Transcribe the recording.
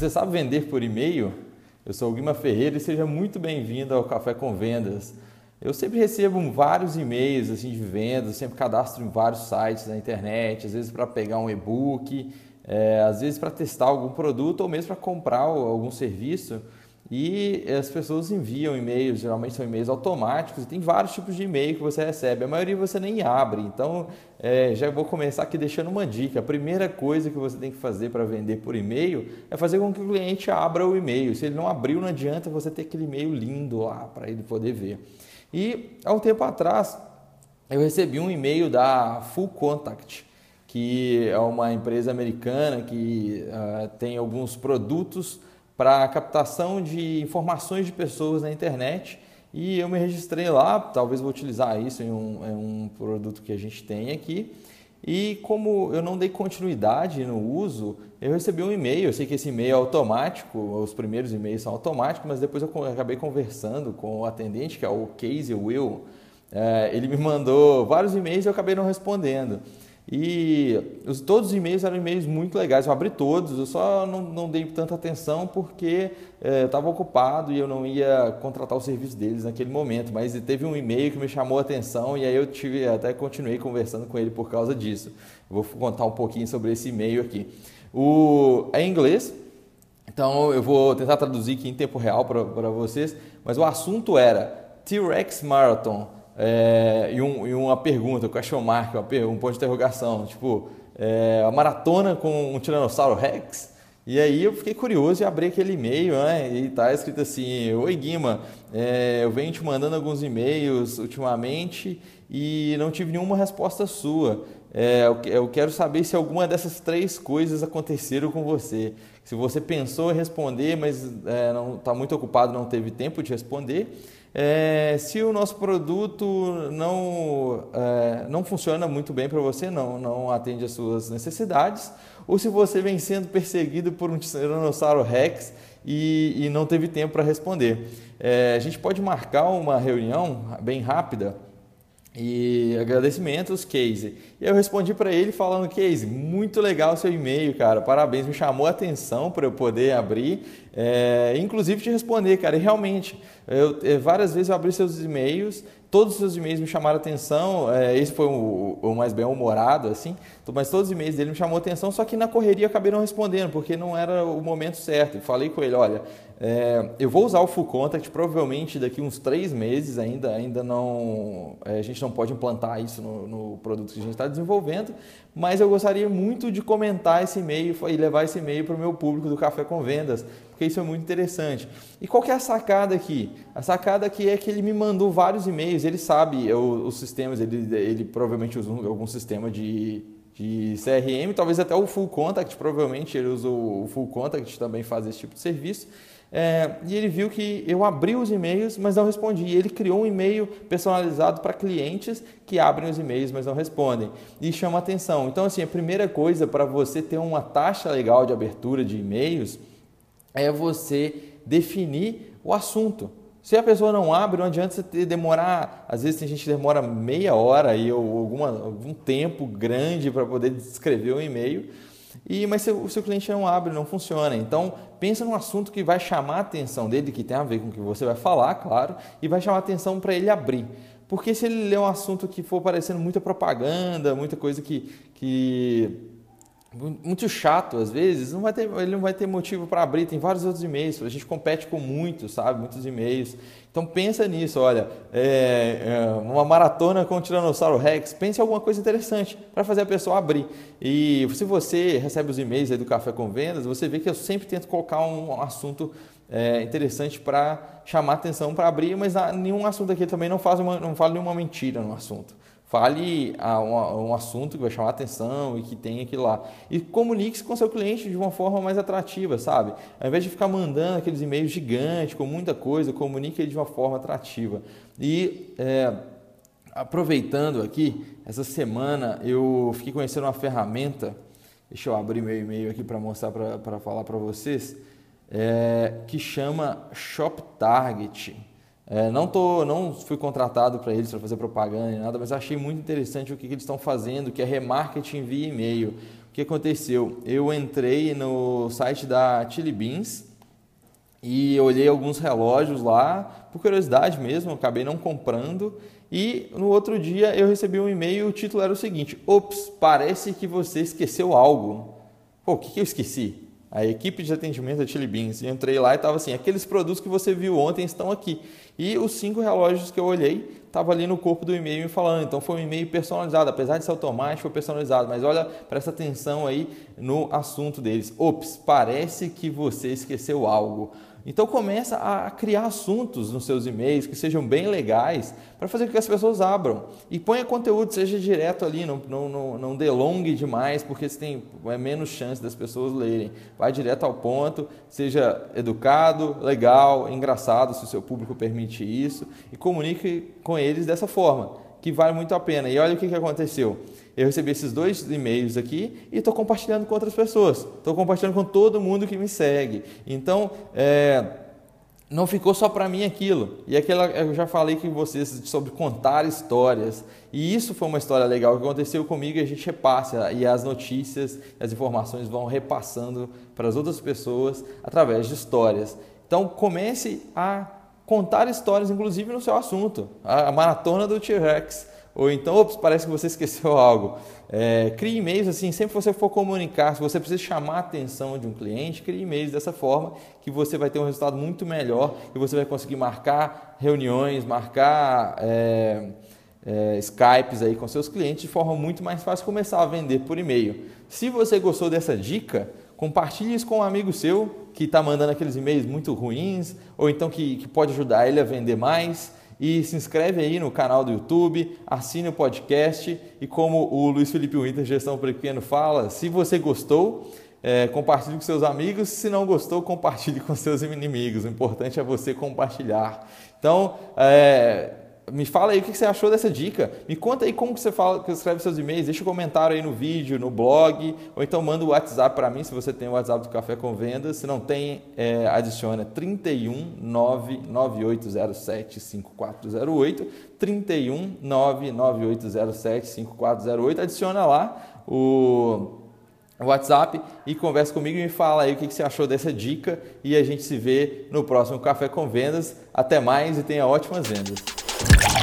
Você sabe vender por e-mail? Eu sou Guima Ferreira e seja muito bem-vindo ao Café com Vendas. Eu sempre recebo vários e-mails assim, de vendas, sempre cadastro em vários sites na internet, às vezes para pegar um e-book, é, às vezes para testar algum produto ou mesmo para comprar algum serviço. E as pessoas enviam e-mails, geralmente são e-mails automáticos, e tem vários tipos de e-mail que você recebe. A maioria você nem abre. Então, é, já vou começar aqui deixando uma dica. A primeira coisa que você tem que fazer para vender por e-mail é fazer com que o cliente abra o e-mail. Se ele não abriu, não adianta você ter aquele e-mail lindo lá para ele poder ver. E há um tempo atrás, eu recebi um e-mail da Full Contact, que é uma empresa americana que uh, tem alguns produtos para captação de informações de pessoas na internet e eu me registrei lá, talvez vou utilizar isso em um, em um produto que a gente tem aqui. E como eu não dei continuidade no uso, eu recebi um e-mail. Eu sei que esse e-mail é automático, os primeiros e-mails são automáticos, mas depois eu acabei conversando com o atendente, que é o Casey Will. É, ele me mandou vários e-mails e eu acabei não respondendo. E os, todos os e-mails eram e-mails muito legais, eu abri todos, eu só não, não dei tanta atenção porque é, eu estava ocupado e eu não ia contratar o serviço deles naquele momento. Mas teve um e-mail que me chamou a atenção e aí eu tive, até continuei conversando com ele por causa disso. Eu vou contar um pouquinho sobre esse e-mail aqui. O, é em inglês, então eu vou tentar traduzir aqui em tempo real para vocês, mas o assunto era T-Rex Marathon é, e, um, e, uma pergunta, o cachorro mark, um ponto de interrogação, tipo, é, a maratona com um Tiranossauro Rex? E aí eu fiquei curioso e abri aquele e-mail, né? E tá escrito assim: Oi Guima, é, eu venho te mandando alguns e-mails ultimamente e não tive nenhuma resposta sua. É, eu quero saber se alguma dessas três coisas aconteceram com você. Se você pensou em responder, mas é, não está muito ocupado, não teve tempo de responder é, se o nosso produto não, é, não funciona muito bem para você, não, não atende às suas necessidades, ou se você vem sendo perseguido por um Tiranossauro Rex e, e não teve tempo para responder. É, a gente pode marcar uma reunião bem rápida e agradecimentos, Casey. E eu respondi para ele falando, Casey, muito legal seu e-mail, cara, parabéns, me chamou a atenção para eu poder abrir, é, inclusive te responder, cara, e realmente, eu, é, várias vezes eu abri seus e-mails, todos os seus e-mails me chamaram atenção, é, esse foi o, o mais bem-humorado, assim, mas todos os e-mails dele me chamou atenção, só que na correria acabei não respondendo, porque não era o momento certo, e falei com ele, olha, é, eu vou usar o Full Contact provavelmente daqui uns três meses ainda, ainda não, é, a gente não pode implantar isso no, no produto que a gente está desenvolvendo, mas eu gostaria muito de comentar esse e-mail e levar esse e-mail para o meu público do Café com Vendas, porque isso é muito interessante. E qual que é a sacada aqui? A sacada aqui é que ele me mandou vários e-mails, ele sabe os sistemas, ele, ele provavelmente usa algum sistema de de CRM, talvez até o Full Contact, provavelmente ele usa o Full Contact também faz esse tipo de serviço. É, e ele viu que eu abri os e-mails, mas não respondi. Ele criou um e-mail personalizado para clientes que abrem os e-mails, mas não respondem. E chama atenção. Então, assim, a primeira coisa para você ter uma taxa legal de abertura de e-mails é você definir o assunto. Se a pessoa não abre, não adianta você demorar. Às vezes tem gente que demora meia hora ou alguma, algum tempo grande para poder escrever um e-mail e, mas se o seu cliente não abre, não funciona. Então, pensa num assunto que vai chamar a atenção dele, que tem a ver com o que você vai falar, claro, e vai chamar a atenção para ele abrir. Porque se ele ler um assunto que for parecendo muita propaganda, muita coisa que, que muito chato às vezes, não vai ter, ele não vai ter motivo para abrir. Tem vários outros e-mails, a gente compete com muitos, sabe? Muitos e-mails. Então pensa nisso, olha, é, é, uma maratona com o Tiranossauro Rex, pense em alguma coisa interessante para fazer a pessoa abrir. E se você recebe os e-mails do Café com Vendas, você vê que eu sempre tento colocar um assunto é, interessante para chamar atenção para abrir, mas nenhum assunto aqui também não faz uma, não fala nenhuma mentira no assunto. Fale um, um assunto que vai chamar atenção e que tem aquilo lá. E comunique-se com seu cliente de uma forma mais atrativa, sabe? Ao invés de ficar mandando aqueles e-mails gigantes com muita coisa, comunique ele de uma forma atrativa. E é, aproveitando aqui, essa semana eu fiquei conhecendo uma ferramenta. Deixa eu abrir meu e-mail aqui para mostrar, para falar para vocês. É, que chama Shop Target. É, não, tô, não fui contratado para eles para fazer propaganda nem nada, mas achei muito interessante o que, que eles estão fazendo, que é remarketing via e-mail. O que aconteceu? Eu entrei no site da Chili Beans e olhei alguns relógios lá, por curiosidade mesmo, acabei não comprando. E no outro dia eu recebi um e-mail, o título era o seguinte: Ops, parece que você esqueceu algo. Pô, o que, que eu esqueci? A equipe de atendimento da Chili Beans. entrei lá e estava assim: aqueles produtos que você viu ontem estão aqui. E os cinco relógios que eu olhei estavam ali no corpo do e-mail me falando. Então foi um e-mail personalizado, apesar de ser automático, foi personalizado. Mas olha, presta atenção aí no assunto deles. Ops, parece que você esqueceu algo. Então começa a criar assuntos nos seus e-mails que sejam bem legais para fazer com que as pessoas abram. E ponha conteúdo, seja direto ali, não, não, não, não delongue demais, porque você tem é menos chance das pessoas lerem. Vai direto ao ponto, seja educado, legal, engraçado, se o seu público permite isso, e comunique com eles dessa forma, que vale muito a pena. E olha o que, que aconteceu eu recebi esses dois e-mails aqui e estou compartilhando com outras pessoas. Estou compartilhando com todo mundo que me segue. Então, é, não ficou só para mim aquilo. E aquela, eu já falei com vocês sobre contar histórias. E isso foi uma história legal que aconteceu comigo e a gente repassa. E as notícias, as informações vão repassando para as outras pessoas através de histórias. Então comece a contar histórias, inclusive no seu assunto. A, maratona do T-Rex. Ou então, ops, parece que você esqueceu algo. É, crie e-mails assim, sempre que você for comunicar, se você precisa chamar a atenção de um cliente, crie e-mails dessa forma que você vai ter um resultado muito melhor e você vai conseguir marcar reuniões, marcar é, é, Skypes aí com seus clientes de forma muito mais fácil começar a vender por e-mail. Se você gostou dessa dica, compartilhe isso com um amigo seu que está mandando aqueles e-mails muito ruins ou então que, que pode ajudar ele a vender mais e se inscreve aí no canal do YouTube, assine o podcast e como o Luiz Felipe Winter, Gestão Pequeno, fala, se você gostou, é, compartilhe com seus amigos, se não gostou, compartilhe com seus inimigos. O importante é você compartilhar. Então, é, me fala aí o que você achou dessa dica. Me conta aí como que você fala, que escreve seus e-mails. Deixa um comentário aí no vídeo, no blog, ou então manda o WhatsApp para mim se você tem o WhatsApp do Café com Vendas. Se não tem, é, adiciona 31 99807 5408. 31 99807 5408. Adiciona lá o WhatsApp e conversa comigo e me fala aí o que você achou dessa dica e a gente se vê no próximo Café com Vendas. Até mais e tenha ótimas vendas. Okay.